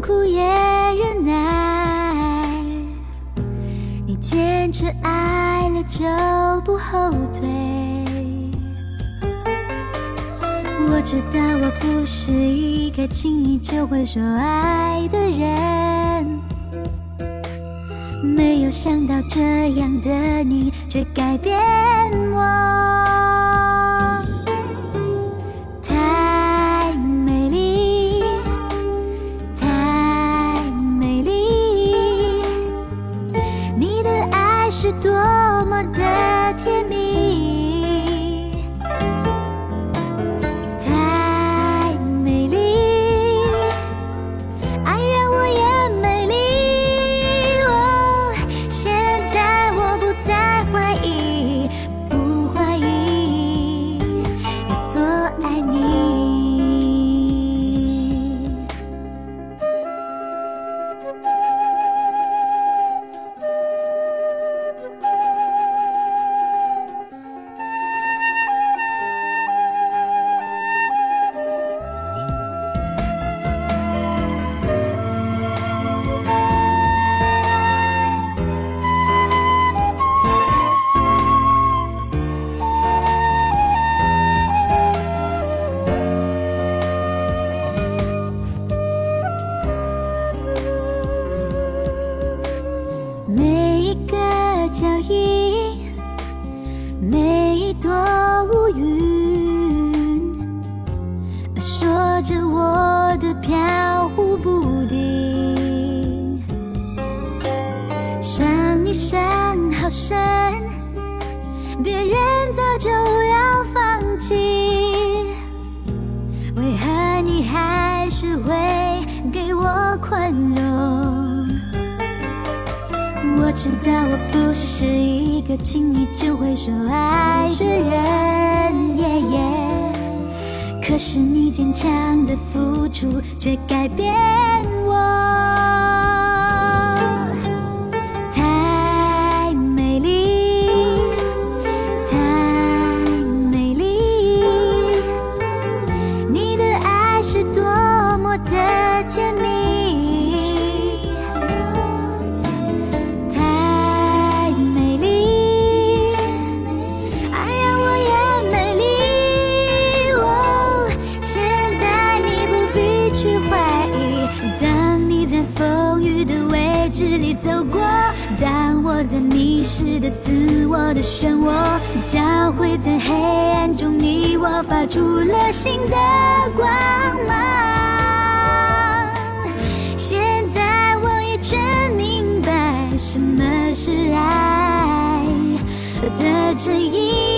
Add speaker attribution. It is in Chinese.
Speaker 1: 苦也忍耐。你坚持爱了就不后退。我知道我不是一个轻易就会说爱的人，没有想到这样的你却改变我，云，说着我的飘忽不定。想你想好深，别人早就要放弃，为何你还是会给我宽容？知道我不是一个轻易就会说爱的人，耶耶。可是你坚强的付出却改变在迷失的自我的漩涡，交汇在黑暗中，你我发出了新的光芒。现在我也全明白什么是爱的真意。